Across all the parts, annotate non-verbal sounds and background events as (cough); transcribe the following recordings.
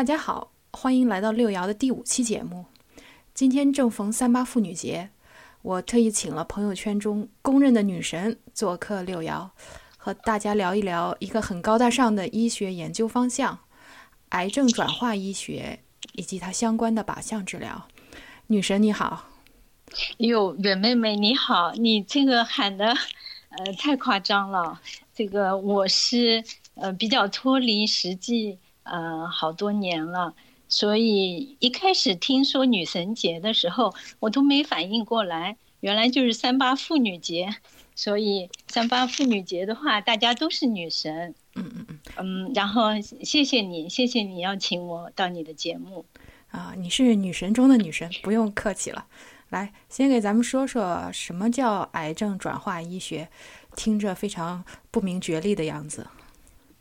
大家好，欢迎来到六爻的第五期节目。今天正逢三八妇女节，我特意请了朋友圈中公认的女神做客六爻，和大家聊一聊一个很高大上的医学研究方向——癌症转化医学以及它相关的靶向治疗。女神你好，哟，袁妹妹你好，你这个喊的，呃，太夸张了。这个我是呃比较脱离实际。呃，好多年了，所以一开始听说女神节的时候，我都没反应过来，原来就是三八妇女节。所以三八妇女节的话，大家都是女神。嗯嗯嗯。嗯，然后谢谢你，谢谢你邀请我到你的节目。啊，你是女神中的女神，不用客气了。来，先给咱们说说什么叫癌症转化医学，听着非常不明觉厉的样子。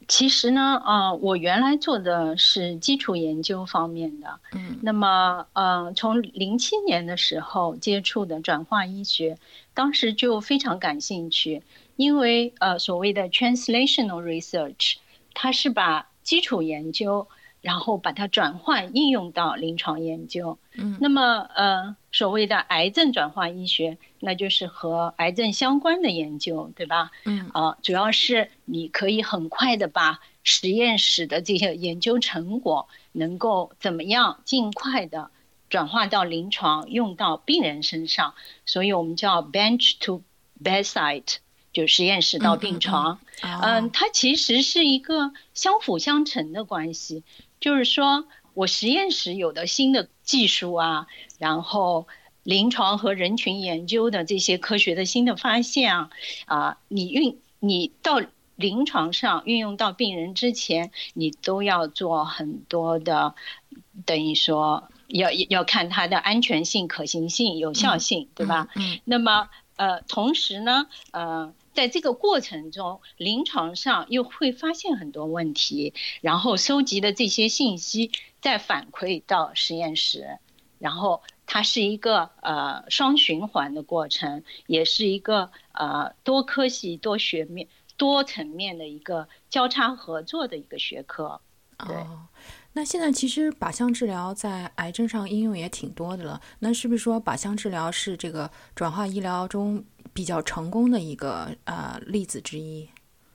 其实呢，呃，我原来做的是基础研究方面的，嗯，那么，呃，从零七年的时候接触的转化医学，当时就非常感兴趣，因为呃，所谓的 translational research，它是把基础研究。然后把它转换应用到临床研究，嗯，那么呃，所谓的癌症转化医学，那就是和癌症相关的研究，对吧？嗯，啊，主要是你可以很快的把实验室的这些研究成果，能够怎么样尽快的转化到临床，用到病人身上，所以我们叫 bench to bedside，就实验室到病床，嗯，它其实是一个相辅相成的关系。就是说，我实验室有的新的技术啊，然后临床和人群研究的这些科学的新的发现啊，啊，你运你到临床上运用到病人之前，你都要做很多的，等于说要要看它的安全性、可行性、有效性，对吧？嗯。那么，呃，同时呢，呃。在这个过程中，临床上又会发现很多问题，然后收集的这些信息再反馈到实验室，然后它是一个呃双循环的过程，也是一个呃多科系、多学面、多层面的一个交叉合作的一个学科。对，那现在其实靶向治疗在癌症上应用也挺多的了，那是不是说靶向治疗是这个转化医疗中？比较成功的一个呃例子之一，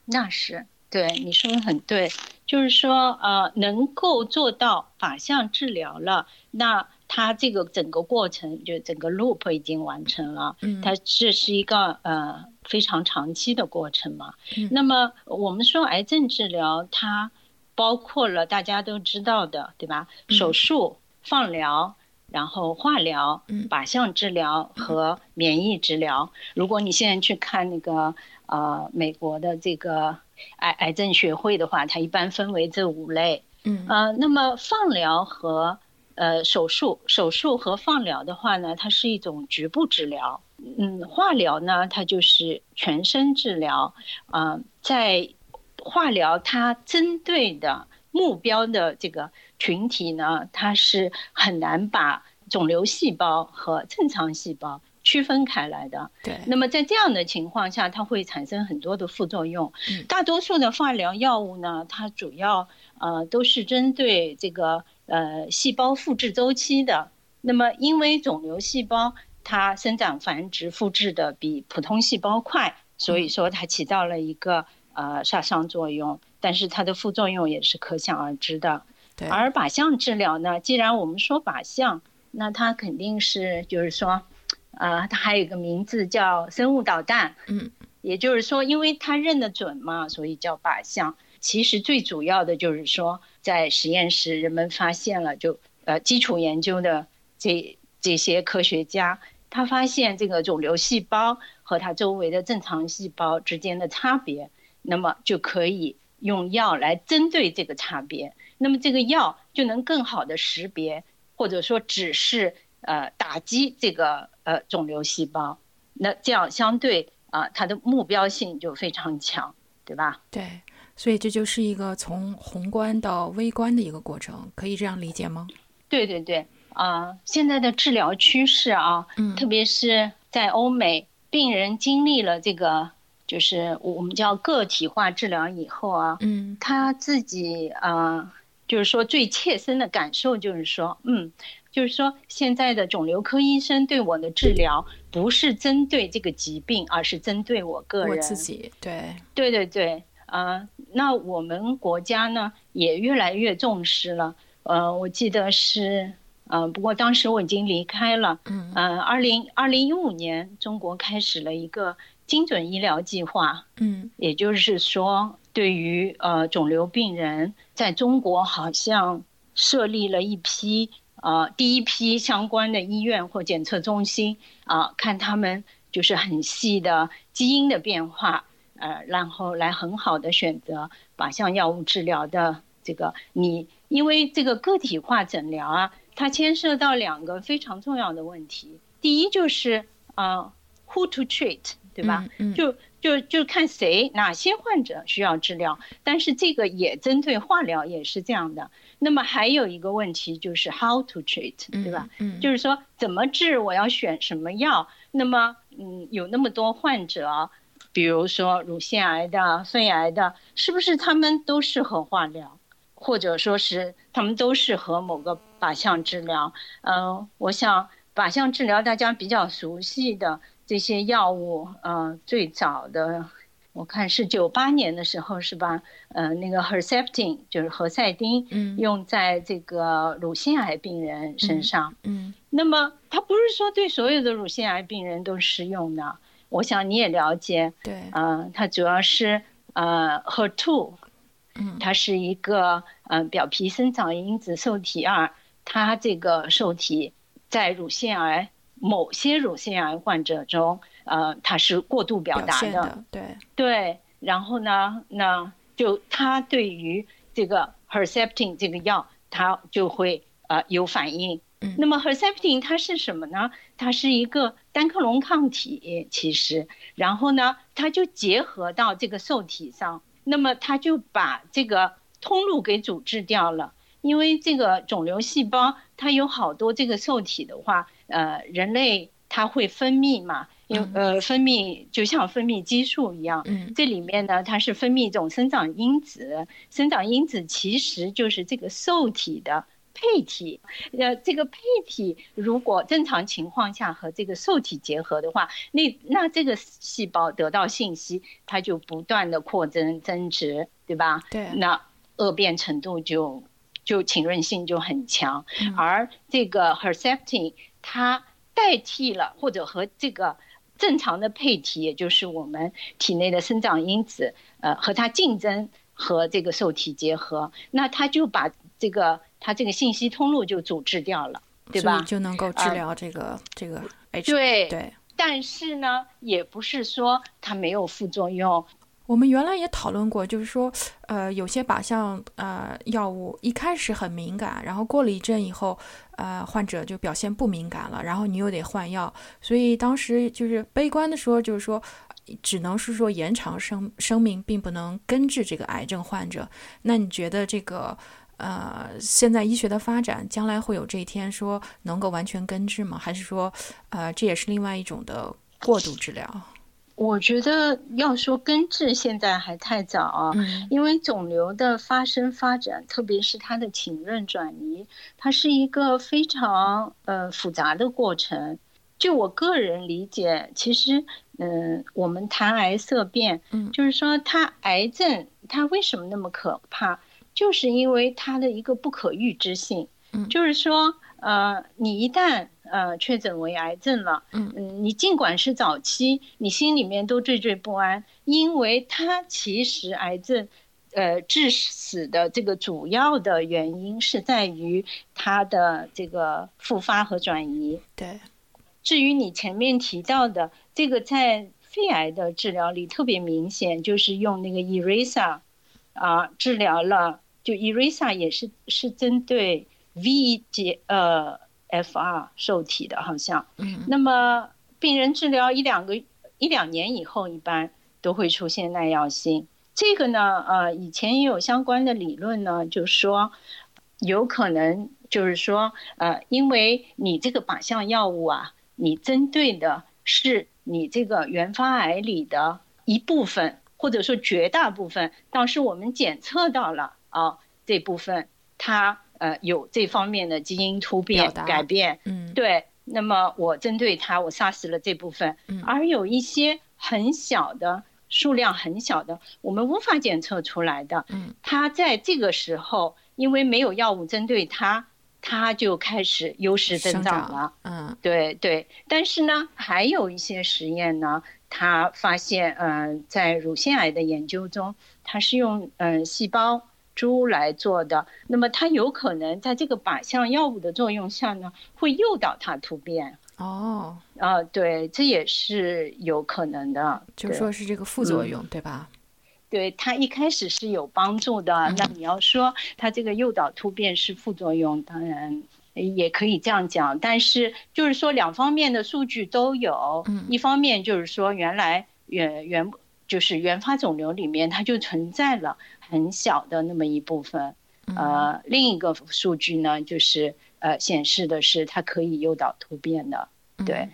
那是对你说的很对，就是说呃能够做到靶向治疗了，那它这个整个过程就整个 loop 已经完成了，嗯，它这是一个呃非常长期的过程嘛。那么我们说癌症治疗，它包括了大家都知道的，对吧？手术、放疗。然后化疗、靶向治疗和免疫治疗。如果你现在去看那个呃美国的这个癌癌症学会的话，它一般分为这五类。嗯呃，那么放疗和呃手术，手术和放疗的话呢，它是一种局部治疗。嗯，化疗呢，它就是全身治疗。啊，在化疗它针对的目标的这个。群体呢，它是很难把肿瘤细胞和正常细胞区分开来的。对。那么在这样的情况下，它会产生很多的副作用。嗯。大多数的化疗药物呢，它主要呃都是针对这个呃细胞复制周期的。那么因为肿瘤细胞它生长繁殖复制的比普通细胞快，所以说它起到了一个呃杀伤作用。但是它的副作用也是可想而知的。而靶向治疗呢？既然我们说靶向，那它肯定是就是说，呃，它还有一个名字叫生物导弹。嗯，也就是说，因为它认得准嘛，所以叫靶向。其实最主要的就是说，在实验室人们发现了，就呃基础研究的这这些科学家，他发现这个肿瘤细胞和它周围的正常细胞之间的差别，那么就可以用药来针对这个差别。那么这个药就能更好的识别，或者说只是呃打击这个呃肿瘤细胞，那这样相对啊它的目标性就非常强，对吧？对，所以这就是一个从宏观到微观的一个过程，可以这样理解吗？对对对，啊，现在的治疗趋势啊，嗯，特别是在欧美，病人经历了这个就是我们叫个体化治疗以后啊，嗯，他自己啊。就是说最切身的感受就是说，嗯，就是说现在的肿瘤科医生对我的治疗不是针对这个疾病，而是针对我个人我自己。对，对对对，啊，那我们国家呢也越来越重视了。呃，我记得是，呃，不过当时我已经离开了。嗯，呃，二零二零一五年，中国开始了一个精准医疗计划。嗯，也就是说。对于呃肿瘤病人，在中国好像设立了一批呃第一批相关的医院或检测中心啊，看他们就是很细的基因的变化，呃，然后来很好的选择靶向药物治疗的这个你，因为这个个体化诊疗啊，它牵涉到两个非常重要的问题，第一就是啊，who to treat，对吧？就就就看谁哪些患者需要治疗，但是这个也针对化疗也是这样的。那么还有一个问题就是 how to treat，对吧？嗯，就是说怎么治，我要选什么药。那么，嗯，有那么多患者，比如说乳腺癌的、肺癌的，是不是他们都适合化疗，或者说是他们都适合某个靶向治疗？嗯，我想靶向治疗大家比较熟悉的。这些药物，呃，最早的我看是九八年的时候，是吧？呃，那个 Herceptin 就是何塞丁，嗯，用在这个乳腺癌病人身上，嗯，那么它不是说对所有的乳腺癌病人都适用的。我想你也了解，对，嗯，它主要是呃 Her2，嗯，它是一个呃表皮生长因子受体二，它这个受体在乳腺癌。某些乳腺癌患者中，呃，它是过度表达的，对对。然后呢，那就它对于这个 Herceptin 这个药，它就会呃有反应。嗯。那么 Herceptin 它是什么呢？它是一个单克隆抗体，其实，然后呢，它就结合到这个受体上，那么它就把这个通路给阻滞掉了。因为这个肿瘤细胞它有好多这个受体的话。呃，人类它会分泌嘛？因为呃，分泌就像分泌激素一样。嗯，这里面呢，它是分泌一种生长因子。生长因子其实就是这个受体的配体。呃，这个配体如果正常情况下和这个受体结合的话，那那这个细胞得到信息，它就不断的扩增增殖，对吧？对。那恶变程度就就侵润性就很强，而这个 Herceptin。它代替了或者和这个正常的配体，也就是我们体内的生长因子，呃，和它竞争和这个受体结合，那它就把这个它这个信息通路就阻滞掉了，对吧？就能够治疗这个这个 H 对对。但是呢，也不是说它没有副作用。我们原来也讨论过，就是说，呃，有些靶向呃药物一开始很敏感，然后过了一阵以后，呃，患者就表现不敏感了，然后你又得换药，所以当时就是悲观的说，就是说，只能是说延长生生命，并不能根治这个癌症患者。那你觉得这个呃，现在医学的发展，将来会有这一天说能够完全根治吗？还是说，呃，这也是另外一种的过度治疗？我觉得要说根治，现在还太早啊，因为肿瘤的发生发展，特别是它的浸润转移，它是一个非常呃复杂的过程。就我个人理解，其实嗯，我们谈癌色变，嗯，就是说它癌症它为什么那么可怕，就是因为它的一个不可预知性，嗯，就是说呃，你一旦呃，确诊为癌症了。嗯嗯，你尽管是早期，你心里面都惴惴不安，因为它其实癌症，呃，致死的这个主要的原因是在于它的这个复发和转移。对。至于你前面提到的这个，在肺癌的治疗里特别明显，就是用那个 ERASA 啊治疗了，就 ERASA 也是是针对 V 结呃。F2 受体的，好像，嗯，那么病人治疗一两个一两年以后，一般都会出现耐药性。这个呢，呃，以前也有相关的理论呢，就是说有可能就是说，呃，因为你这个靶向药物啊，你针对的是你这个原发癌里的一部分，或者说绝大部分，当时我们检测到了啊这部分。他呃有这方面的基因突变改变，嗯，对。那么我针对它，我杀死了这部分，嗯而有一些很小的数量很小的，我们无法检测出来的，嗯，它在这个时候因为没有药物针对它。它就开始优势增长了，嗯，对对。但是呢，还有一些实验呢，他发现，嗯，在乳腺癌的研究中，它是用嗯细胞。猪来做的，那么它有可能在这个靶向药物的作用下呢，会诱导它突变。哦，啊，对，这也是有可能的，就说是这个副作用，对吧？对，它一开始是有帮助的。那你要说它这个诱导突变是副作用，当然也可以这样讲。但是就是说两方面的数据都有，一方面就是说原来原原就是原发肿瘤里面它就存在了。很小的那么一部分，呃，另一个数据呢，就是呃，显示的是它可以诱导突变的，对，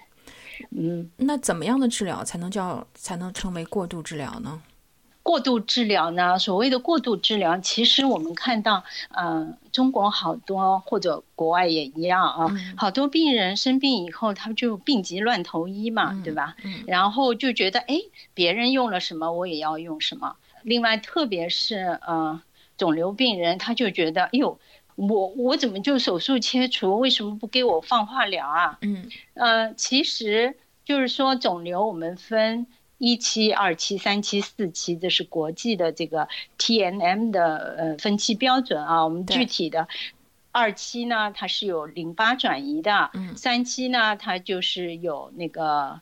嗯，那怎么样的治疗才能叫才能称为过度治疗呢？过度治疗呢？所谓的过度治疗，其实我们看到，嗯，中国好多或者国外也一样啊，好多病人生病以后，他就病急乱投医嘛，对吧？然后就觉得，哎，别人用了什么，我也要用什么。另外，特别是呃，肿瘤病人，他就觉得，哎呦，我我怎么就手术切除？为什么不给我放化疗啊？嗯，呃，其实就是说，肿瘤我们分一期、二期、三期、四期，这是国际的这个 T N M 的呃分期标准啊。我们具体的二期呢，它是有淋巴转移的；三期呢，它就是有那个。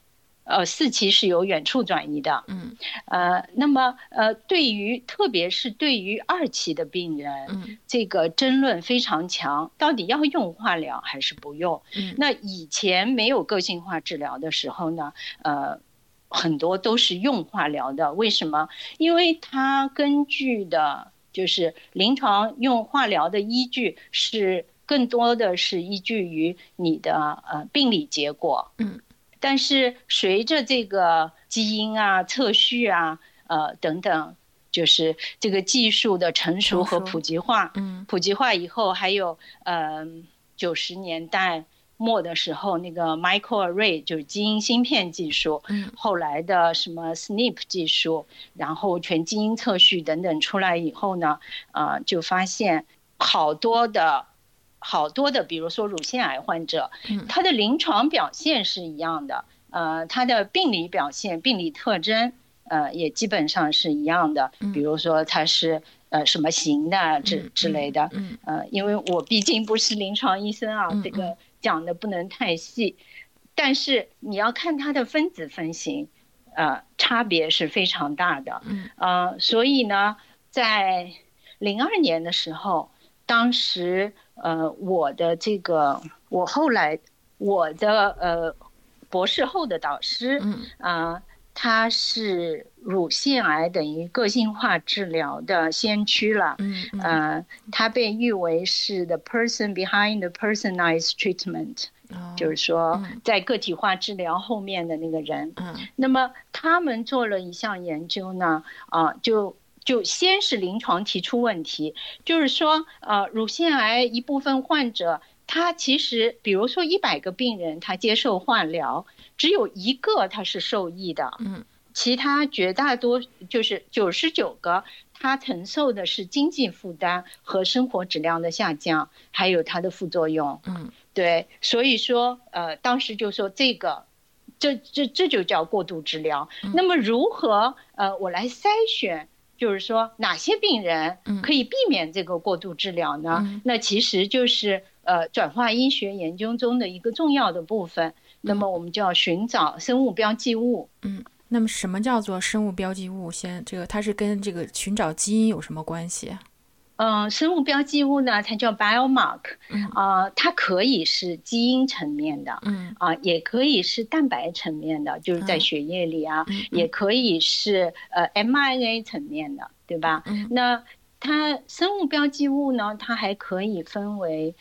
呃，四期是有远处转移的，嗯，呃，那么呃，对于特别是对于二期的病人，嗯，这个争论非常强，到底要用化疗还是不用？嗯，那以前没有个性化治疗的时候呢，呃，很多都是用化疗的，为什么？因为它根据的就是临床用化疗的依据是更多的是依据于你的呃病理结果，嗯。但是随着这个基因啊、测序啊、呃等等，就是这个技术的成熟和普及化，嗯，普及化以后，还有呃九十年代末的时候，那个 microarray 就是基因芯片技术，嗯，后来的什么 SNP 技术，然后全基因测序等等出来以后呢，啊，就发现好多的。好多的，比如说乳腺癌患者，他的临床表现是一样的，呃，他的病理表现、病理特征，呃，也基本上是一样的。比如说他是呃什么型的之之类的，呃，因为我毕竟不是临床医生啊，这个讲的不能太细，但是你要看他的分子分型，呃，差别是非常大的。呃，所以呢，在零二年的时候，当时。呃，我的这个，我后来我的呃博士后的导师，嗯。啊，他是乳腺癌等于个性化治疗的先驱了，嗯呃，他被誉为是 the person behind the personalized treatment，就是说在个体化治疗后面的那个人，嗯，那么他们做了一项研究呢，啊，就。就先是临床提出问题，就是说，呃，乳腺癌一部分患者，他其实，比如说一百个病人，他接受化疗，只有一个他是受益的，嗯，其他绝大多就是九十九个，他承受的是经济负担和生活质量的下降，还有它的副作用，嗯，对，所以说，呃，当时就说这个，这这这就叫过度治疗。那么如何，呃，我来筛选？就是说，哪些病人可以避免这个过度治疗呢？那其实就是呃，转化医学研究中的一个重要的部分。那么我们就要寻找生物标记物。嗯，那么什么叫做生物标记物？先，这个它是跟这个寻找基因有什么关系？嗯，生物标记物呢，它叫 biomark，啊，它可以是基因层面的，嗯，啊，也可以是蛋白层面的，就是在血液里啊，也可以是呃 mRNA 层面的，对吧？那它生物标记物呢，它还可以分为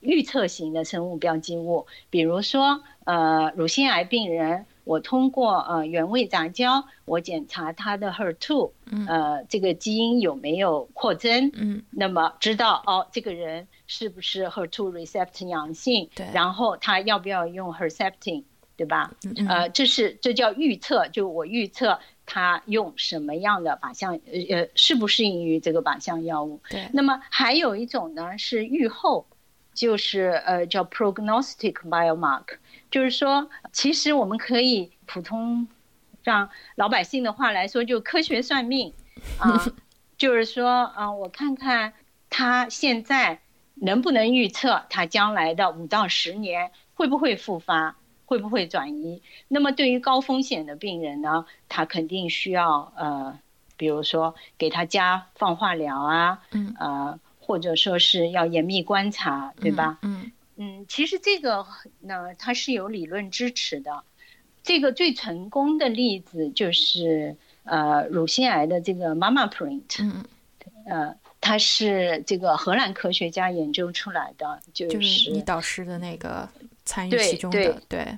预测型的生物标记物，比如说呃，乳腺癌病人我通过呃原位杂交，我检查它的 HER2，呃这个基因有没有扩增，嗯，那么知道哦这个人是不是 HER2 receptor 阳性，对，然后他要不要用 Herceptin，对吧？嗯呃，这是这叫预测，就我预测他用什么样的靶向，呃呃适不适应于这个靶向药物。对，那么还有一种呢是预后，就是呃叫 prognostic biomark。就是说，其实我们可以普通让老百姓的话来说，就科学算命 (laughs) 啊，就是说啊，我看看他现在能不能预测他将来的五到十年会不会复发，会不会转移。那么对于高风险的病人呢，他肯定需要呃，比如说给他加放化疗啊，嗯，呃，或者说是要严密观察，对吧？嗯。嗯，其实这个呢，它是有理论支持的。这个最成功的例子就是呃，乳腺癌的这个 Mama Print，嗯呃，它是这个荷兰科学家研究出来的，就是你导师的那个参与其中的，对，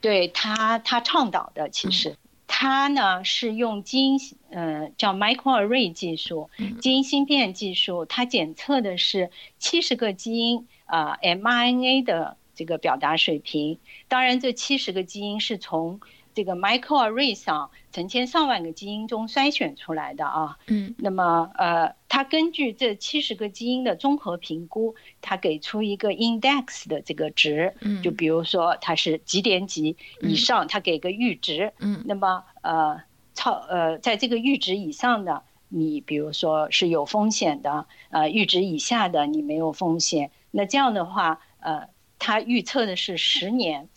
对他他倡导的，其实他呢是用基因呃叫 microarray 技术，基因芯片技术，它检测的是七十个基因。啊，mRNA 的这个表达水平，当然这七十个基因是从这个 microarray 上成千上万个基因中筛选出来的啊。嗯。那么呃，它根据这七十个基因的综合评估，它给出一个 index 的这个值。嗯。就比如说它是几点几以上，它给个阈值。嗯。那么呃超呃在这个阈值以上的，你比如说是有风险的，呃阈值以下的你没有风险。那这样的话，呃，他预测的是十年，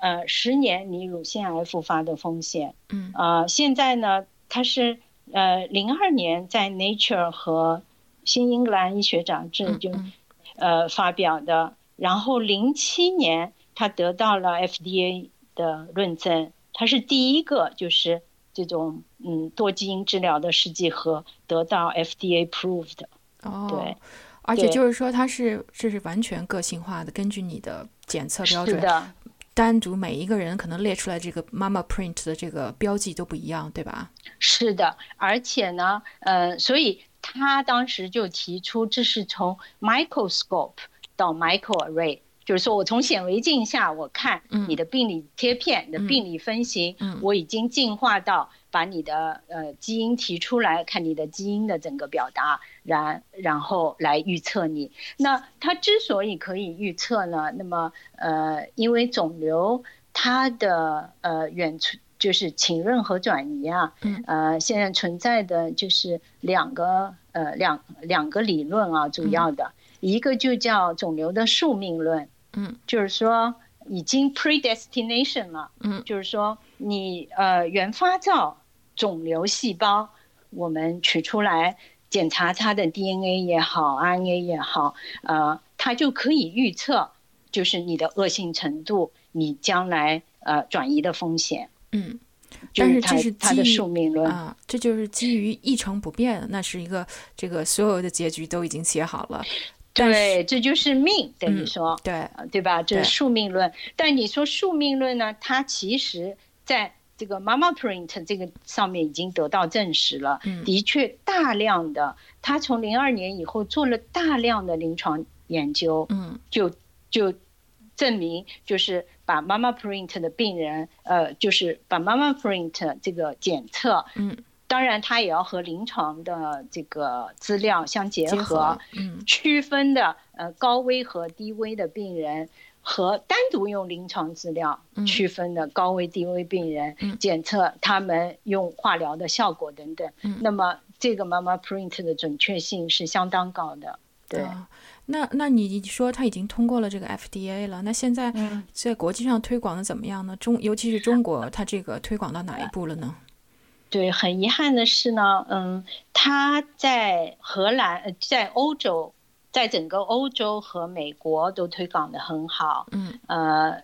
呃，十年你乳腺癌复发的风险，嗯，啊，现在呢，他是呃零二年在 Nature 和新英格兰医学杂志就呃发表的，然后零七年他得到了 FDA 的论证，他是第一个就是这种嗯多基因治疗的试剂盒得到 FDA approved，哦，对。而且就是说，它是这是完全个性化的，根据你的检测标准，单独每一个人可能列出来这个 Mama Print 的这个标记都不一样，对吧？是的，而且呢，呃，所以他当时就提出，这是从 microscope 到 microarray，就是说我从显微镜下我看你的病理贴片、你的病理分型，我已经进化到。把你的呃基因提出来，看你的基因的整个表达，然然后来预测你。那它之所以可以预测呢？那么呃，因为肿瘤它的呃远处就是浸润和转移啊，呃现在存在的就是两个呃两两个理论啊，主要的一个就叫肿瘤的宿命论，嗯，就是说已经 predestination 了，嗯，就是说你呃原发灶。肿瘤细胞，我们取出来检查它的 DNA 也好，RNA 也好，呃，它就可以预测，就是你的恶性程度，你将来呃转移的风险。嗯，但是这是它的宿命论啊，这就是基于一成不变，那是一个这个所有的结局都已经写好了。对，这就是命，等于说，对，对吧？这是宿命论。但你说宿命论呢？它其实在。这个 Mama Print 这个上面已经得到证实了，的确大量的，他从零二年以后做了大量的临床研究，嗯，就就证明就是把 Mama Print 的病人，呃，就是把 Mama Print 这个检测，嗯，当然它也要和临床的这个资料相结合，嗯，区分的呃高危和低危的病人。和单独用临床资料区分的高危低危病人，检测他们用化疗的效果等等。那么这个 Mama Print 的准确性是相当高的。对，那那你说他已经通过了这个 FDA 了，那现在在国际上推广的怎么样呢？中尤其是中国，它这个推广到哪一步了呢？对，很遗憾的是呢，嗯，他在荷兰，在欧洲。在整个欧洲和美国都推广的很好，嗯，呃，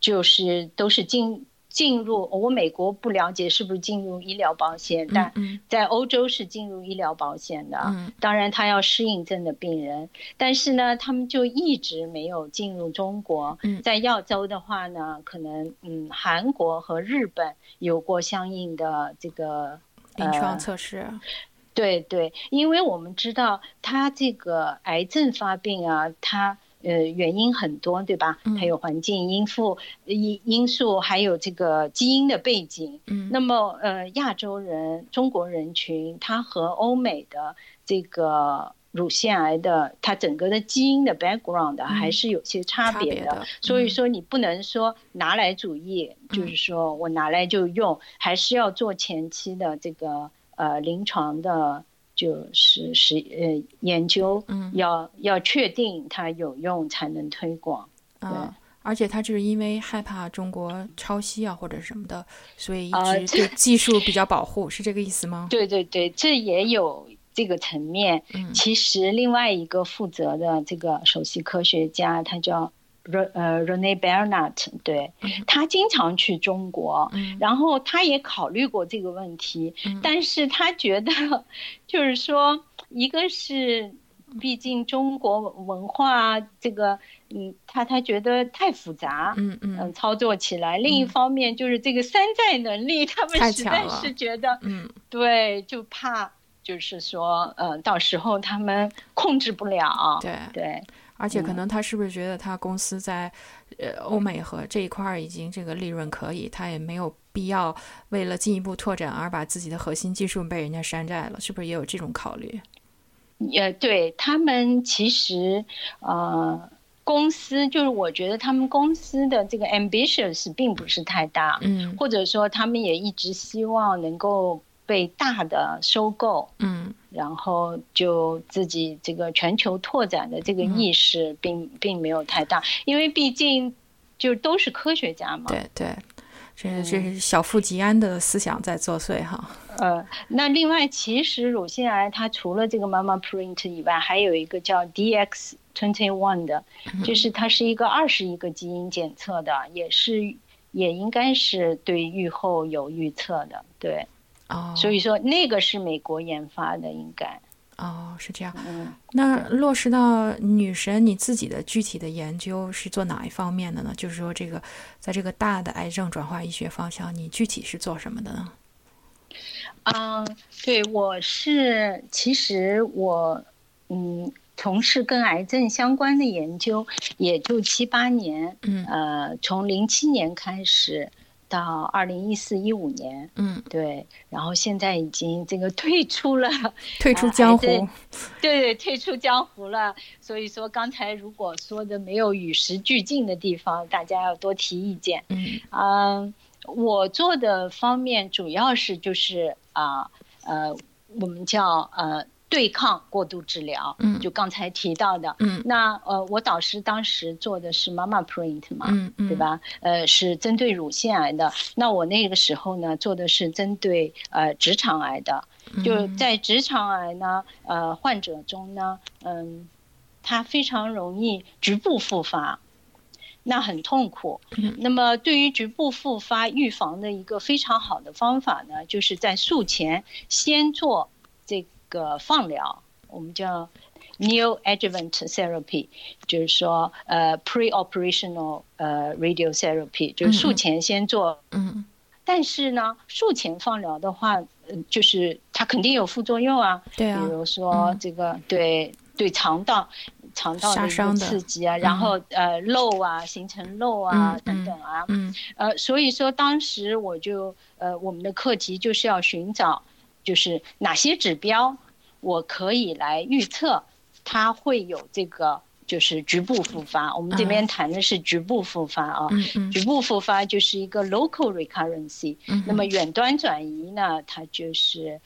就是都是进进入我美国不了解是不是进入医疗保险，但在欧洲是进入医疗保险的。当然，他要适应症的病人，但是呢，他们就一直没有进入中国。在亚洲的话呢，可能嗯，韩国和日本有过相应的这个临床测试。对对，因为我们知道它这个癌症发病啊，它。呃，原因很多，对吧？还有环境因素、因因素，还有这个基因的背景。嗯，那么呃，亚洲人、中国人群，他和欧美的这个乳腺癌的，它整个的基因的 background 还是有些差别的。所以说，你不能说拿来主义，就是说我拿来就用，还是要做前期的这个呃临床的。就是实呃研究，嗯，要要确定它有用才能推广，对。而且他就是因为害怕中国抄袭啊或者什么的，所以一直对技术比较保护，是这个意思吗？对对对，这也有这个层面。嗯，其实另外一个负责的这个首席科学家，他叫。呃，Rene Bernat，对他经常去中国，然后他也考虑过这个问题，但是他觉得，就是说，一个是，毕竟中国文化这个，嗯，他他觉得太复杂，嗯嗯，操作起来；另一方面就是这个山寨能力，他们实在是觉得，嗯，对，就怕就是说，呃，到时候他们控制不了，对。对。而且可能他是不是觉得他公司在，呃，欧美和这一块儿已经这个利润可以，他也没有必要为了进一步拓展而把自己的核心技术被人家山寨了，是不是也有这种考虑？也对他们其实，呃，公司就是我觉得他们公司的这个 ambitious 并不是太大，嗯，或者说他们也一直希望能够。被大的收购，嗯，然后就自己这个全球拓展的这个意识并并没有太大，因为毕竟就都是科学家嘛。对对，这这是小富即安的思想在作祟哈。呃，那另外其实乳腺癌它除了这个 Mama Print 以外，还有一个叫 DX Twenty One 的，就是它是一个二十一个基因检测的，也是也应该是对预后有预测的，对。哦，所以说那个是美国研发的，应该。哦，是这样。嗯，那落实到女神你自己的具体的研究是做哪一方面的呢？就是说，这个在这个大的癌症转化医学方向，你具体是做什么的呢？嗯，对，我是其实我嗯从事跟癌症相关的研究也就七八年，嗯，呃，从零七年开始。到二零一四一五年，嗯，对，然后现在已经这个退出了，(laughs) 退出江湖，对对，退出江湖了。所以说，刚才如果说的没有与时俱进的地方，大家要多提意见。嗯，嗯，我做的方面主要是就是啊，呃，我们叫呃。对抗过度治疗，嗯，就刚才提到的，嗯，那呃，我导师当时做的是妈妈 print 嘛，嗯嗯，对吧？呃，是针对乳腺癌的。那我那个时候呢，做的是针对呃直肠癌的，就在直肠癌呢，呃，患者中呢，嗯，他非常容易局部复发，那很痛苦。那么对于局部复发预防的一个非常好的方法呢，就是在术前先做这。个放疗，我们叫 new adjuvant therapy，就是说呃 pre-operational 呃 radiotherapy，就是术前先做。嗯。但是呢，术前放疗的话，嗯，就是它肯定有副作用啊。对啊。比如说这个对对肠道肠道的一个刺激啊，然后呃漏啊，形成漏啊等等啊。嗯。呃，所以说当时我就呃我们的课题就是要寻找。就是哪些指标，我可以来预测，它会有这个就是局部复发。我们这边谈的是局部复发啊，局部复发就是一个 local recurrency。那么远端转移呢，它就是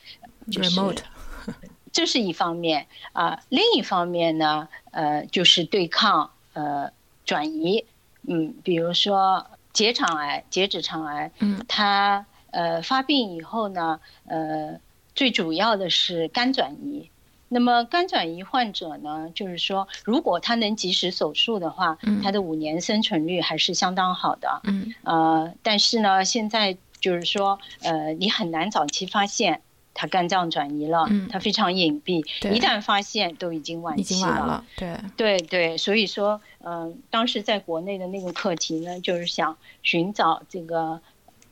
就是 mode，(laughs) 这是一方面啊。另一方面呢，呃，就是对抗呃转移。嗯，比如说结肠癌、结直肠癌，嗯，它呃发病以后呢，呃。最主要的是肝转移，那么肝转移患者呢，就是说，如果他能及时手术的话，他的五年生存率还是相当好的。嗯，呃，但是呢，现在就是说，呃，你很难早期发现他肝脏转移了，他非常隐蔽，一旦发现都已经晚期了。对，对对，所以说，嗯，当时在国内的那个课题呢，就是想寻找这个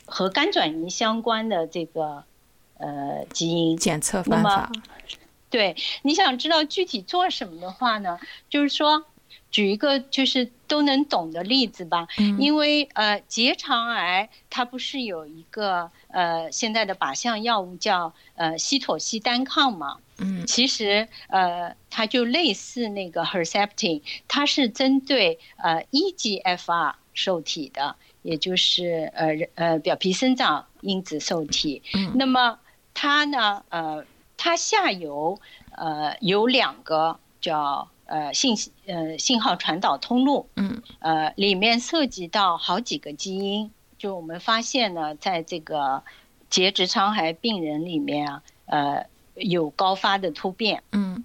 和肝转移相关的这个呃基因检测方法。对，你想知道具体做什么的话呢？就是说，举一个就是都能懂的例子吧。嗯。因为呃，结肠癌它不是有一个呃现在的靶向药物叫呃西妥昔单抗嘛？嗯。其实呃，它就类似那个 Herceptin，它是针对呃 EGFR 受体的，也就是呃呃表皮生长因子受体。嗯。那么它呢呃。它下游呃有两个叫呃信息呃信号传导通路，嗯，呃里面涉及到好几个基因，就我们发现呢，在这个结直肠癌病人里面啊，呃有高发的突变，嗯，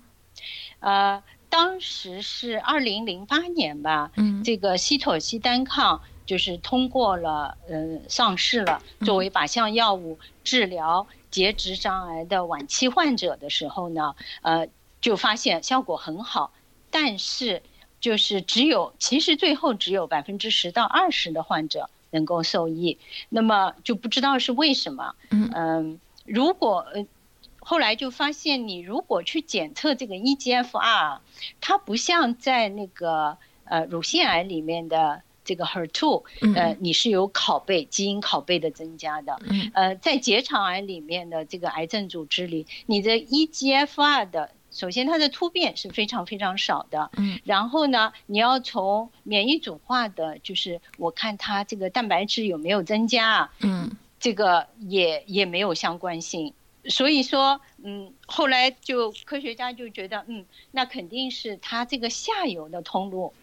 呃当时是二零零八年吧，嗯，这个西妥昔单抗就是通过了呃上市了，作为靶向药物治疗。结直肠癌的晚期患者的时候呢，呃，就发现效果很好，但是就是只有其实最后只有百分之十到二十的患者能够受益，那么就不知道是为什么。嗯，如果呃后来就发现你如果去检测这个 EGFR，它不像在那个呃乳腺癌里面的。这个 HER2，呃，你是有拷贝基因拷贝的增加的，呃，在结肠癌里面的这个癌症组织里，你的 EGFR 的，首先它的突变是非常非常少的，嗯，然后呢，你要从免疫组化的，就是我看它这个蛋白质有没有增加，嗯，这个也也没有相关性，所以说，嗯，后来就科学家就觉得，嗯，那肯定是它这个下游的通路，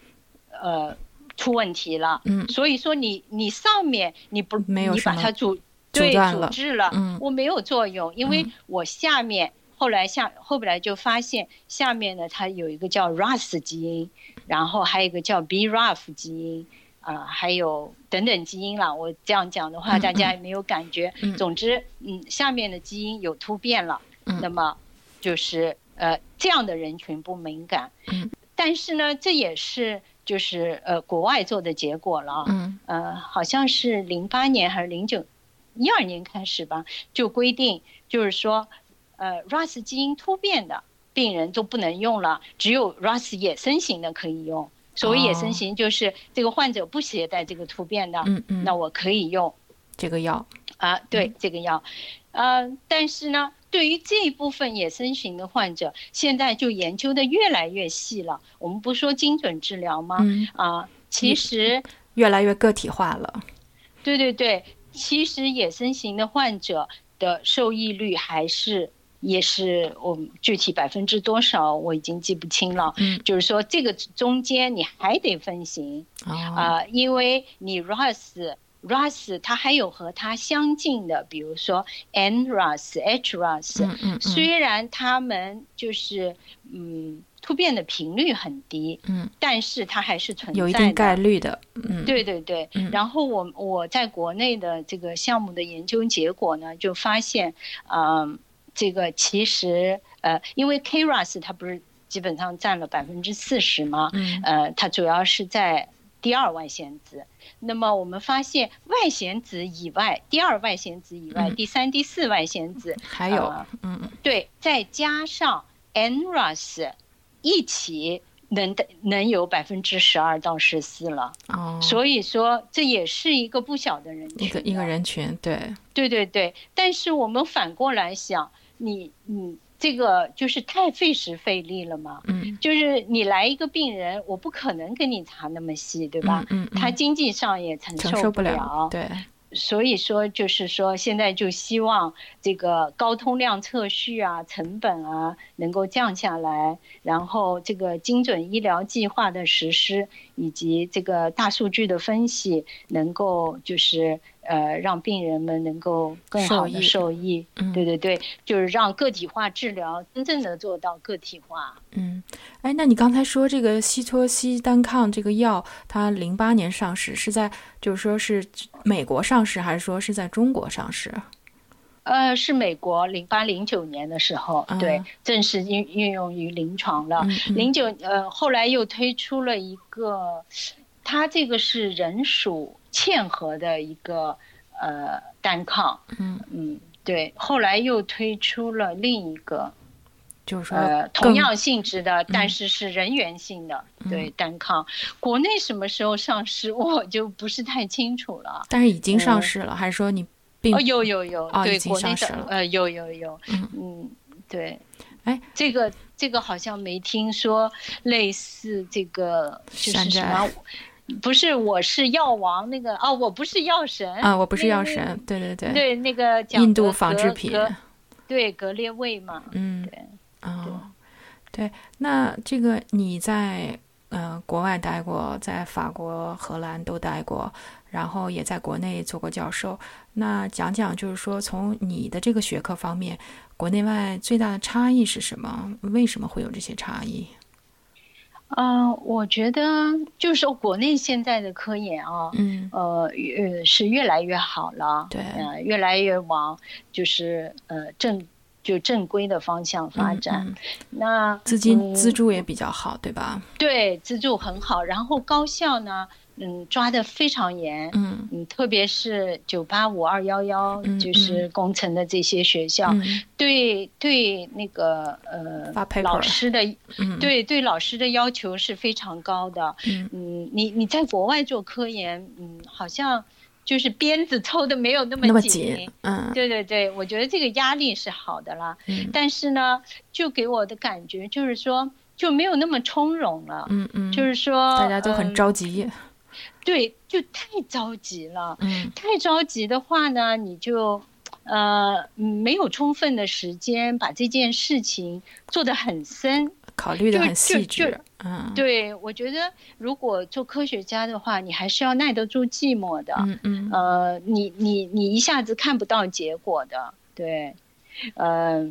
呃。出问题了，嗯，所以说你你上面你不没有你把它阻对阻滞了，嗯，我没有作用，因为我下面后来下后来就发现下面呢它有一个叫 RAS 基因，然后还有一个叫 BRAF 基因，啊，还有等等基因了。我这样讲的话，大家也没有感觉。总之，嗯，下面的基因有突变了，那么就是呃这样的人群不敏感，嗯，但是呢，这也是。就是呃，国外做的结果了，嗯，呃，好像是零八年还是零九一二年开始吧，就规定就是说，呃，RAS 基因突变的病人都不能用了，只有 RAS 野生型的可以用。所谓野生型，就是这个患者不携带这个突变的，嗯嗯，那我可以用。这个药。啊，对这个药，呃，但是呢。对于这一部分野生型的患者，现在就研究的越来越细了。我们不说精准治疗吗？啊，其实越来越个体化了。对对对，其实野生型的患者的受益率还是也是我们具体百分之多少我已经记不清了。嗯，就是说这个中间你还得分型啊，因为你 RAS。RAS 它还有和它相近的，比如说 NRAS、HRAS，嗯嗯，虽然它们就是嗯突变的频率很低，嗯，但是它还是存在有一定概率的，嗯，对对对。然后我我在国内的这个项目的研究结果呢，就发现，嗯，这个其实呃，因为 KRAS 它不是基本上占了百分之四十吗？嗯，呃，它主要是在第二外显子。那么我们发现外显子以外，第二外显子以外，第三、第四外显子还有，嗯，对，再加上 NRAS 一起能的能有百分之十二到十四了。哦，所以说这也是一个不小的人群，一个一个人群，对，对对对。但是我们反过来想，你你。这个就是太费时费力了嘛，嗯，就是你来一个病人，我不可能跟你查那么细，对吧？嗯，他经济上也承受不了，对。所以说，就是说，现在就希望这个高通量测序啊，成本啊能够降下来，然后这个精准医疗计划的实施以及这个大数据的分析能够就是呃，让病人们能够更好的受益。对对对，就是让个体化治疗真正的做到个体化。嗯，哎，那你刚才说这个西托西单抗这个药，它零八年上市，是在就是说是美国上市，还是说是在中国上市？呃，是美国零八零九年的时候，对，正式运运用于临床了。零九呃，后来又推出了一个，它这个是人属嵌合的一个呃单抗。嗯。嗯，对，后来又推出了另一个，就是说呃同样性质的，但是是人源性的对单抗。国内什么时候上市，我就不是太清楚了。但是已经上市了，还是说你并？哦，有有有，对，国内的呃，有有有，嗯，对，哎，这个这个好像没听说类似这个就是什么，不是，我是药王那个哦，我不是药神啊，我不是药神，对对对，对那个印度仿制品，对格列卫嘛，嗯，对，哦，对，那这个你在呃国外待过，在法国、荷兰都待过。然后也在国内做过教授，那讲讲就是说，从你的这个学科方面，国内外最大的差异是什么？为什么会有这些差异？嗯，我觉得就是说，国内现在的科研啊，嗯，呃，越是越来越好了，对，呃，越来越往就是呃正就正规的方向发展。那资金资助也比较好，对吧？对，资助很好，然后高校呢？嗯，抓的非常严。嗯嗯，特别是九八五二幺幺，就是工程的这些学校，对对那个呃老师的，对对老师的要求是非常高的。嗯，你你在国外做科研，嗯，好像就是鞭子抽的没有那么紧。嗯，对对对，我觉得这个压力是好的啦。嗯，但是呢，就给我的感觉就是说就没有那么从容了。嗯嗯，就是说大家都很着急。对，就太着急了。嗯，太着急的话呢，你就，呃，没有充分的时间把这件事情做得很深，考虑的很细致。嗯，对，我觉得如果做科学家的话，你还是要耐得住寂寞的。嗯嗯。呃，你你你一下子看不到结果的。对，呃，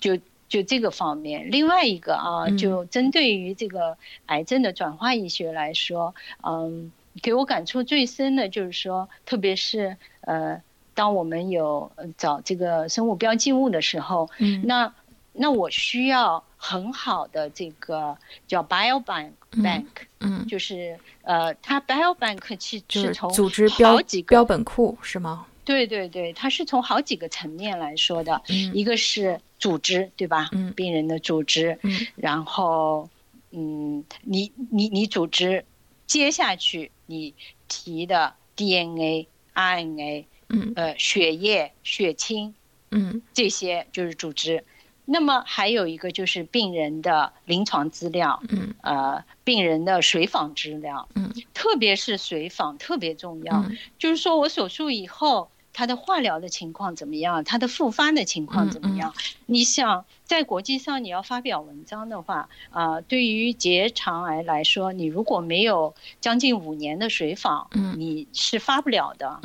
就就这个方面。另外一个啊，就针对于这个癌症的转化医学来说，嗯。给我感触最深的就是说，特别是呃，当我们有找这个生物标记物的时候，嗯，那那我需要很好的这个叫 biobank bank，嗯，就是呃，它 biobank 其实是从组织标标本库是吗？对对对，它是从好几个层面来说的，一个是组织对吧？嗯，病人的组织，嗯，然后嗯，你你你组织。接下去你提的 DNA、RNA，嗯，呃，血液、血清，嗯，这些就是组织。那么还有一个就是病人的临床资料，嗯，呃，病人的随访资料，嗯，特别是随访特别重要。就是说我手术以后。他的化疗的情况怎么样？他的复发的情况怎么样？你想在国际上你要发表文章的话，啊，对于结肠癌来说，你如果没有将近五年的随访，你是发不了的，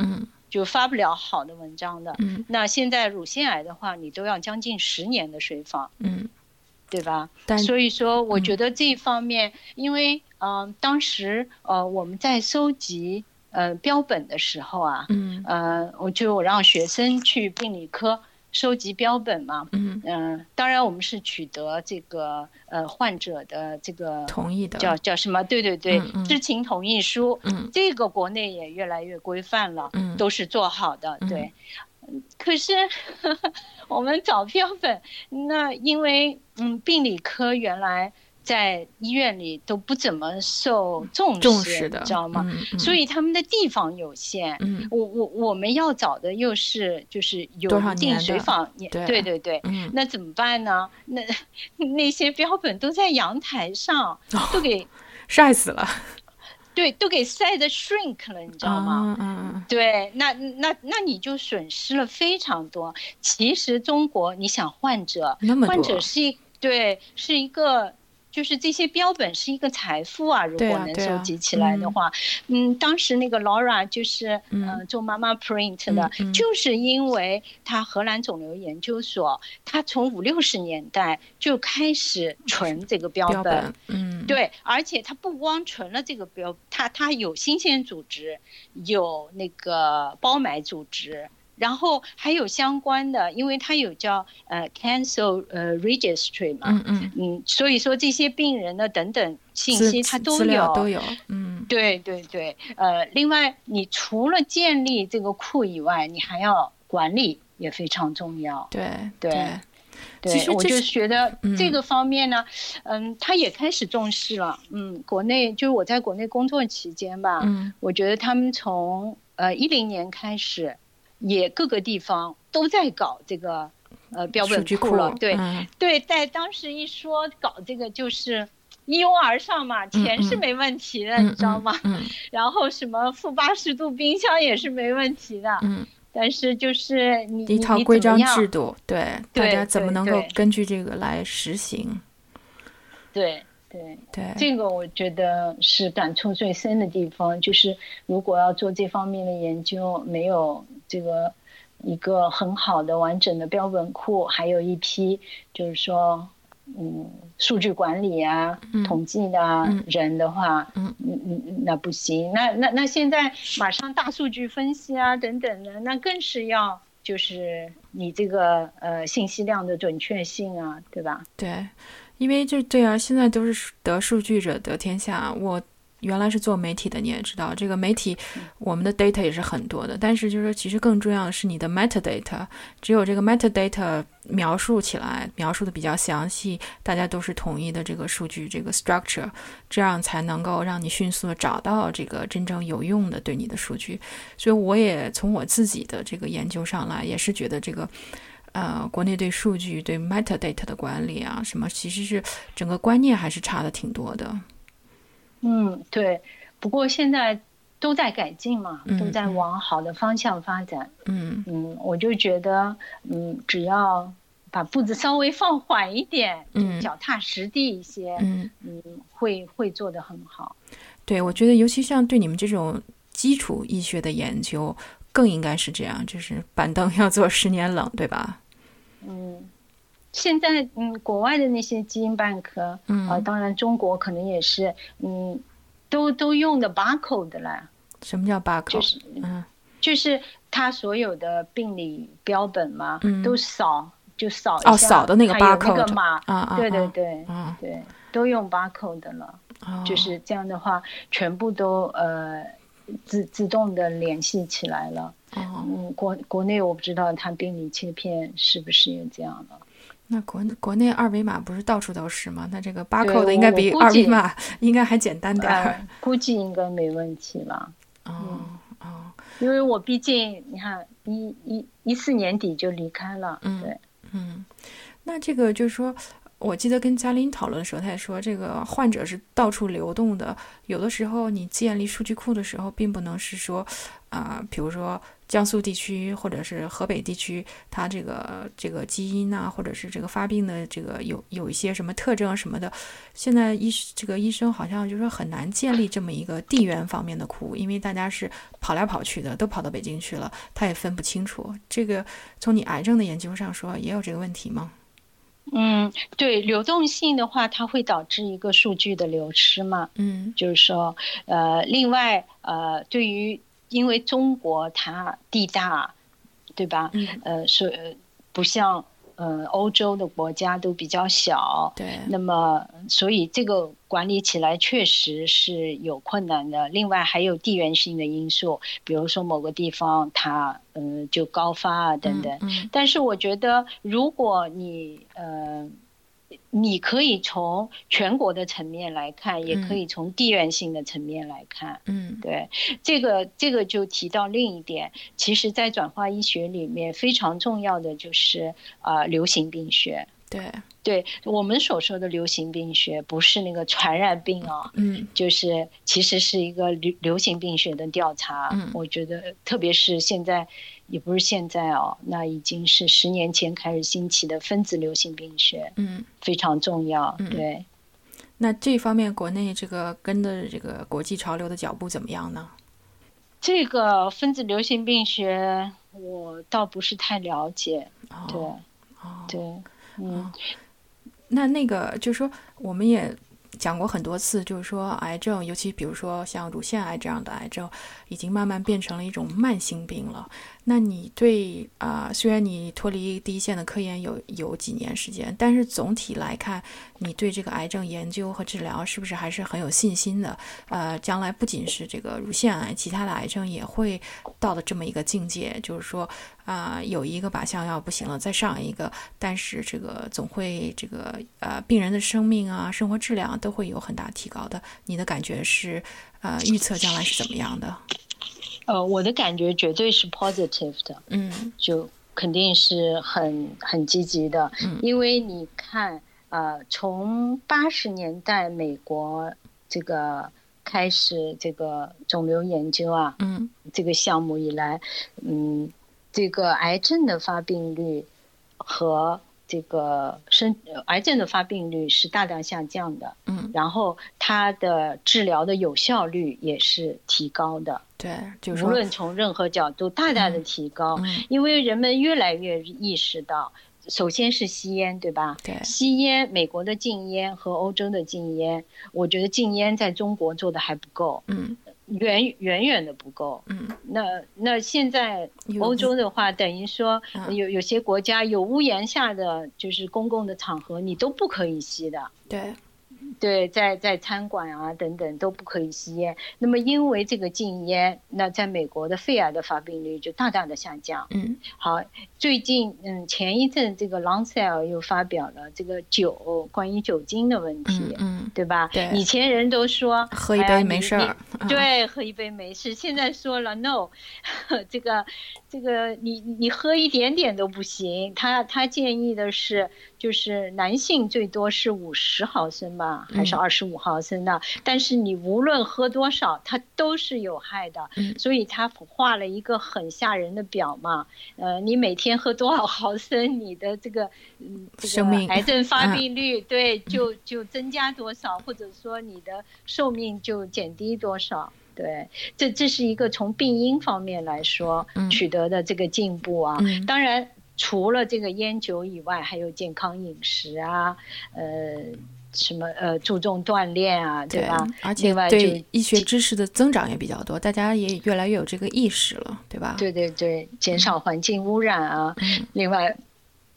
就发不了好的文章的。那现在乳腺癌的话，你都要将近十年的随访，对吧？所以说，我觉得这一方面，因为嗯，当时呃，我们在收集。呃，标本的时候啊，嗯，呃，我就让学生去病理科收集标本嘛，嗯嗯，当然我们是取得这个呃患者的这个同意的，叫叫什么？对对对，知情同意书，嗯，这个国内也越来越规范了，嗯，都是做好的，对。可是 (laughs) 我们找标本，那因为嗯，病理科原来。在医院里都不怎么受重视，你知道吗？所以他们的地方有限。我我我们要找的又是就是有定水访，对对对。那怎么办呢？那 (laughs) 那些标本都在阳台上，都给 (laughs) 晒死了。对，都给晒的 shrink 了，你知道吗？嗯对，那那那你就损失了非常多。其实中国，你想患者，患者是一对是一个。就是这些标本是一个财富啊，如果能收集起来的话，嗯，当时那个 Laura 就是嗯。做妈妈 print 的，就是因为他荷兰肿瘤研究所，他从五六十年代就开始存这个标本，嗯，对，而且他不光存了这个标，他他有新鲜组织，有那个包埋组织。然后还有相关的，因为它有叫呃 cancel 呃 registry 嘛，嗯嗯。嗯，所以说这些病人的等等信息它都有。都有，嗯，对对对，呃，另外你除了建立这个库以外，你还要管理也非常重要，对对。对，我就觉得这个方面呢，嗯，他也开始重视了，嗯，国内就是我在国内工作期间吧，嗯，我觉得他们从呃一零年开始。也各个地方都在搞这个，呃，标本库了。对，对，在当时一说搞这个，就是一拥而上嘛，钱是没问题的，你知道吗？(laughs) 然后什么负八十度冰箱也是没问题的。嗯。但是就是你一套规章制度，对大家怎么能够根据这个来实行？对。对对，这个我觉得是感触最深的地方，就是如果要做这方面的研究，没有这个一个很好的完整的标本库，还有一批就是说，嗯，数据管理啊、统计的人的话，嗯嗯嗯，那不行。那那那现在马上大数据分析啊等等的，那更是要就是你这个呃信息量的准确性啊，对吧？对。因为就对啊，现在都是得数据者得天下。我原来是做媒体的，你也知道，这个媒体我们的 data 也是很多的。但是就是说，其实更重要的是你的 metadata。只有这个 metadata 描述起来，描述的比较详细，大家都是统一的这个数据这个 structure，这样才能够让你迅速的找到这个真正有用的对你的数据。所以我也从我自己的这个研究上来，也是觉得这个。呃，国内对数据、对 metadata 的管理啊，什么其实是整个观念还是差的挺多的。嗯，对。不过现在都在改进嘛，都在往好的方向发展。嗯嗯，我就觉得，嗯，只要把步子稍微放缓一点，嗯，脚踏实地一些，嗯嗯，会会做得很好。对，我觉得尤其像对你们这种基础医学的研究，更应该是这样，就是板凳要坐十年冷，对吧？嗯，现在嗯，国外的那些基因 bank，嗯，啊，当然中国可能也是，嗯，都都用的 barcode 了。什么叫 barcode？就是嗯，就是它所有的病理标本嘛，都扫就扫哦，扫的那个 barcode 码。啊，对对对，嗯对，都用 barcode 了，就是这样的话，全部都呃自自动的联系起来了。嗯，国国内我不知道它病理切片是不是也这样的。那国国内二维码不是到处都是吗？那这个八扣的应该比二维码应该还简单点儿。估计应该没问题吧？哦哦，因为我毕竟你看一一一四年底就离开了。嗯，对，嗯，那这个就是说。我记得跟嘉玲讨论的时候，他也说这个患者是到处流动的。有的时候你建立数据库的时候，并不能是说，啊，比如说江苏地区或者是河北地区，它这个这个基因呐，或者是这个发病的这个有有一些什么特征什么的。现在医这个医生好像就说很难建立这么一个地缘方面的库，因为大家是跑来跑去的，都跑到北京去了，他也分不清楚。这个从你癌症的研究上说，也有这个问题吗？嗯，对，流动性的话，它会导致一个数据的流失嘛。嗯，就是说，呃，另外，呃，对于因为中国它地大，对吧？嗯，呃，是不像。呃，欧洲的国家都比较小，对，那么所以这个管理起来确实是有困难的。另外还有地缘性的因素，比如说某个地方它嗯就高发啊等等。但是我觉得，如果你呃。你可以从全国的层面来看，也可以从地缘性的层面来看。嗯，对，这个这个就提到另一点，其实，在转化医学里面非常重要的就是啊，流行病学。对，对我们所说的流行病学，不是那个传染病啊，嗯，就是其实是一个流流行病学的调查。嗯，我觉得特别是现在。也不是现在哦，那已经是十年前开始兴起的分子流行病学，嗯，非常重要，对。那这方面国内这个跟的这个国际潮流的脚步怎么样呢？这个分子流行病学我倒不是太了解，对，对，嗯，那那个就是说我们也。讲过很多次，就是说癌症，尤其比如说像乳腺癌这样的癌症，已经慢慢变成了一种慢性病了。那你对啊，虽然你脱离第一线的科研有有几年时间，但是总体来看，你对这个癌症研究和治疗是不是还是很有信心的？呃，将来不仅是这个乳腺癌，其他的癌症也会到了这么一个境界，就是说啊，有一个靶向药不行了，再上一个，但是这个总会这个呃，病人的生命啊，生活质量都会有很大提高的。你的感觉是，呃，预测将来是怎么样的？呃，我的感觉绝对是 positive 的，嗯，就肯定是很很积极的，嗯，因为你看，呃，从八十年代美国这个开始这个肿瘤研究啊，嗯，这个项目以来，嗯，这个癌症的发病率和这个生癌症的发病率是大大下降的，嗯，然后它的治疗的有效率也是提高的。对，就是无论从任何角度，大大的提高，因为人们越来越意识到，首先是吸烟，对吧？对，吸烟，美国的禁烟和欧洲的禁烟，我觉得禁烟在中国做的还不够，嗯，远远远的不够，嗯，那那现在欧洲的话，等于说有有些国家有屋檐下的就是公共的场合，你都不可以吸的，对。对，在在餐馆啊等等都不可以吸烟。那么因为这个禁烟，那在美国的肺癌的发病率就大大的下降。嗯，好，最近嗯前一阵这个 Lancet 又发表了这个酒关于酒精的问题，嗯，对吧？对，以前人都说喝一杯没事儿，对，喝一杯没事。现在说了 no，(laughs) 这个这个你你喝一点点都不行。他他建议的是。就是男性最多是五十毫升吧，还是二十五毫升的？但是你无论喝多少，它都是有害的。所以他画了一个很吓人的表嘛。呃，你每天喝多少毫升，你的这个嗯这个癌症发病率对就就增加多少，或者说你的寿命就减低多少。对，这这是一个从病因方面来说取得的这个进步啊。当然。除了这个烟酒以外，还有健康饮食啊，呃，什么呃，注重锻炼啊，对吧？而且对医学知识的增长也比较多，大家也越来越有这个意识了，对吧？对对对，减少环境污染啊。另外，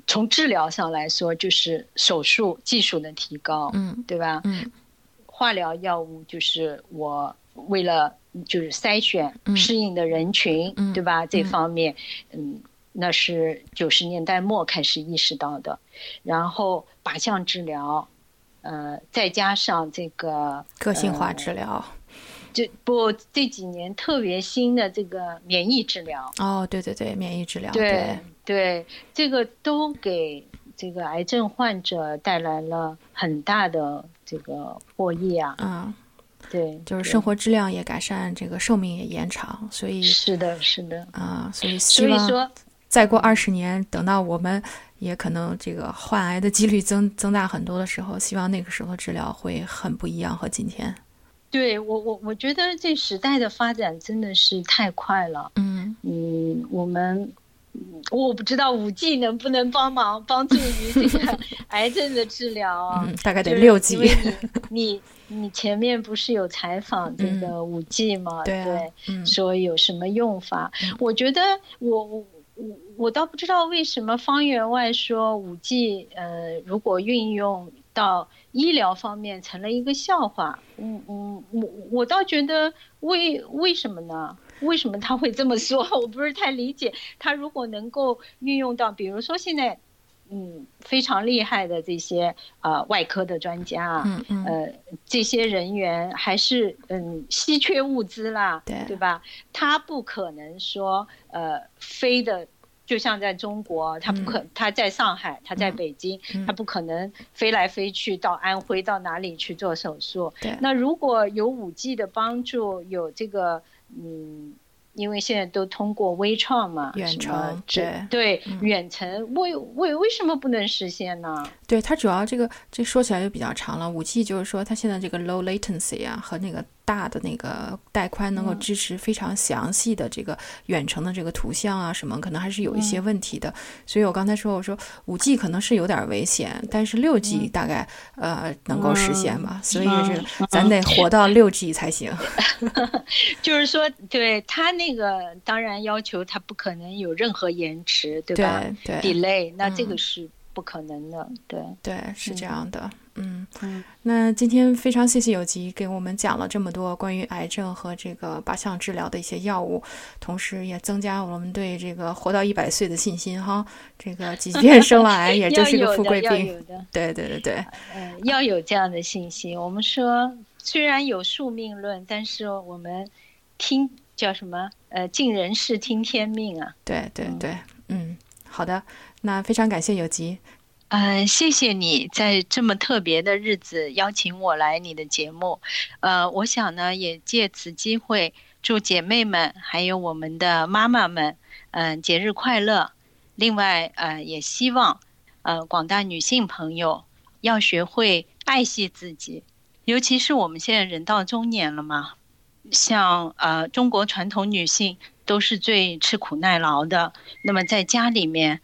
从治疗上来说，就是手术技术的提高，嗯，对吧？嗯，化疗药物就是我为了就是筛选适应的人群，对吧？这方面，嗯。那是九十年代末开始意识到的，然后靶向治疗，呃，再加上这个个性化治疗，这不这几年特别新的这个免疫治疗。哦，对对对，免疫治疗，对对，这个都给这个癌症患者带来了很大的这个获益啊。嗯，对，就是生活质量也改善，这个寿命也延长，所以是的，是的，啊，所以所以说。再过二十年，等到我们也可能这个患癌的几率增增大很多的时候，希望那个时候治疗会很不一样和今天。对我，我我觉得这时代的发展真的是太快了。嗯嗯，我们我不知道五 G 能不能帮忙帮助于这个癌症的治疗啊？(laughs) 大概得六 G。你你前面不是有采访这个五 G 吗？对，说有什么用法？我觉得我我。我我倒不知道为什么方员外说五 G 呃如果运用到医疗方面成了一个笑话，嗯嗯我我倒觉得为为什么呢？为什么他会这么说？(laughs) 我不是太理解。他如果能够运用到，比如说现在嗯非常厉害的这些呃外科的专家，嗯嗯呃这些人员还是嗯稀缺物资啦，对对吧？他不可能说呃飞的。就像在中国，他不可他在上海，他在北京，他不可能飞来飞去到安徽到哪里去做手术。那如果有五 G 的帮助，有这个嗯因为现在都通过微创嘛，远程对对远程，为为为什么不能实现呢？对它主要这个这说起来就比较长了。五 G 就是说它现在这个 low latency 啊和那个。大的那个带宽能够支持非常详细的这个远程的这个图像啊什么，可能还是有一些问题的。所以我刚才说，我说五 G 可能是有点危险，但是六 G 大概呃能够实现嘛。所以是咱得活到六 G 才行。(laughs) 就是说，对它那个当然要求它不可能有任何延迟，对吧？对，delay，那这个是不可能的。对，对，是这样的。嗯嗯，那今天非常谢谢有吉给我们讲了这么多关于癌症和这个靶向治疗的一些药物，同时也增加我们对这个活到一百岁的信心哈。这个即 (laughs) 便生了癌，也就是个富贵病。对对对对，嗯，要有这样的信心。我们说虽然有宿命论，但是我们听叫什么？呃，尽人事听天命啊。对对对，嗯，好的，那非常感谢有吉。嗯，谢谢你在这么特别的日子邀请我来你的节目。呃，我想呢，也借此机会祝姐妹们还有我们的妈妈们，嗯，节日快乐。另外，呃，也希望，呃，广大女性朋友要学会爱惜自己，尤其是我们现在人到中年了嘛，像呃，中国传统女性都是最吃苦耐劳的。那么在家里面。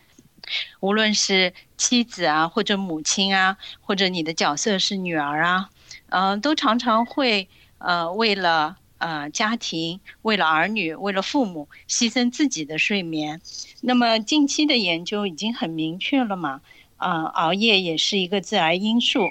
无论是妻子啊，或者母亲啊，或者你的角色是女儿啊，嗯，都常常会呃为了呃家庭，为了儿女，为了父母，牺牲自己的睡眠。那么近期的研究已经很明确了嘛，啊，熬夜也是一个致癌因素。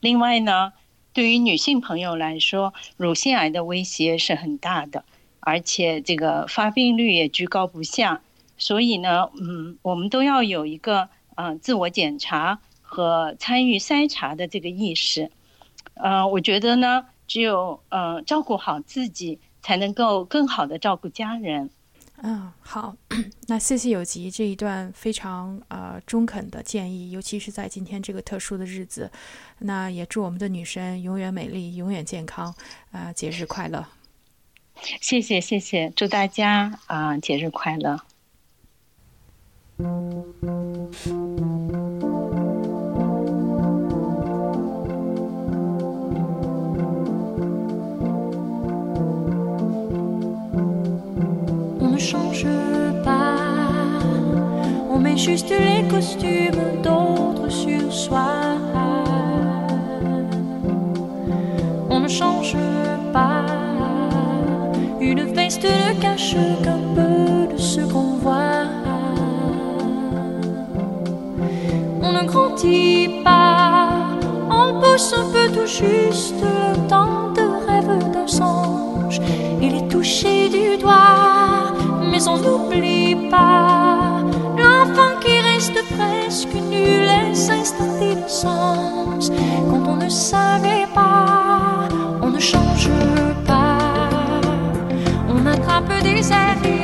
另外呢，对于女性朋友来说，乳腺癌的威胁是很大的，而且这个发病率也居高不下。所以呢，嗯，我们都要有一个嗯自我检查和参与筛查的这个意识。呃，我觉得呢，只有呃照顾好自己，才能够更好的照顾家人。嗯，好，(clears throat) 那谢谢有吉这一段非常呃中肯的建议，尤其是在今天这个特殊的日子。那也祝我们的女神永远美丽，永远健康，啊，节日快乐！谢谢谢谢，祝大家啊节日快乐 juste les costumes d'autres sur soi. On ne change pas, une veste ne cache qu'un peu de ce qu'on voit. On pousse un peu tout juste le temps de rêve d'un songe. Il est touché du doigt, mais on n'oublie pas l'enfant qui reste presque nul les instants d'innocence. Quand on ne savait pas, on ne change pas. On attrape des ailes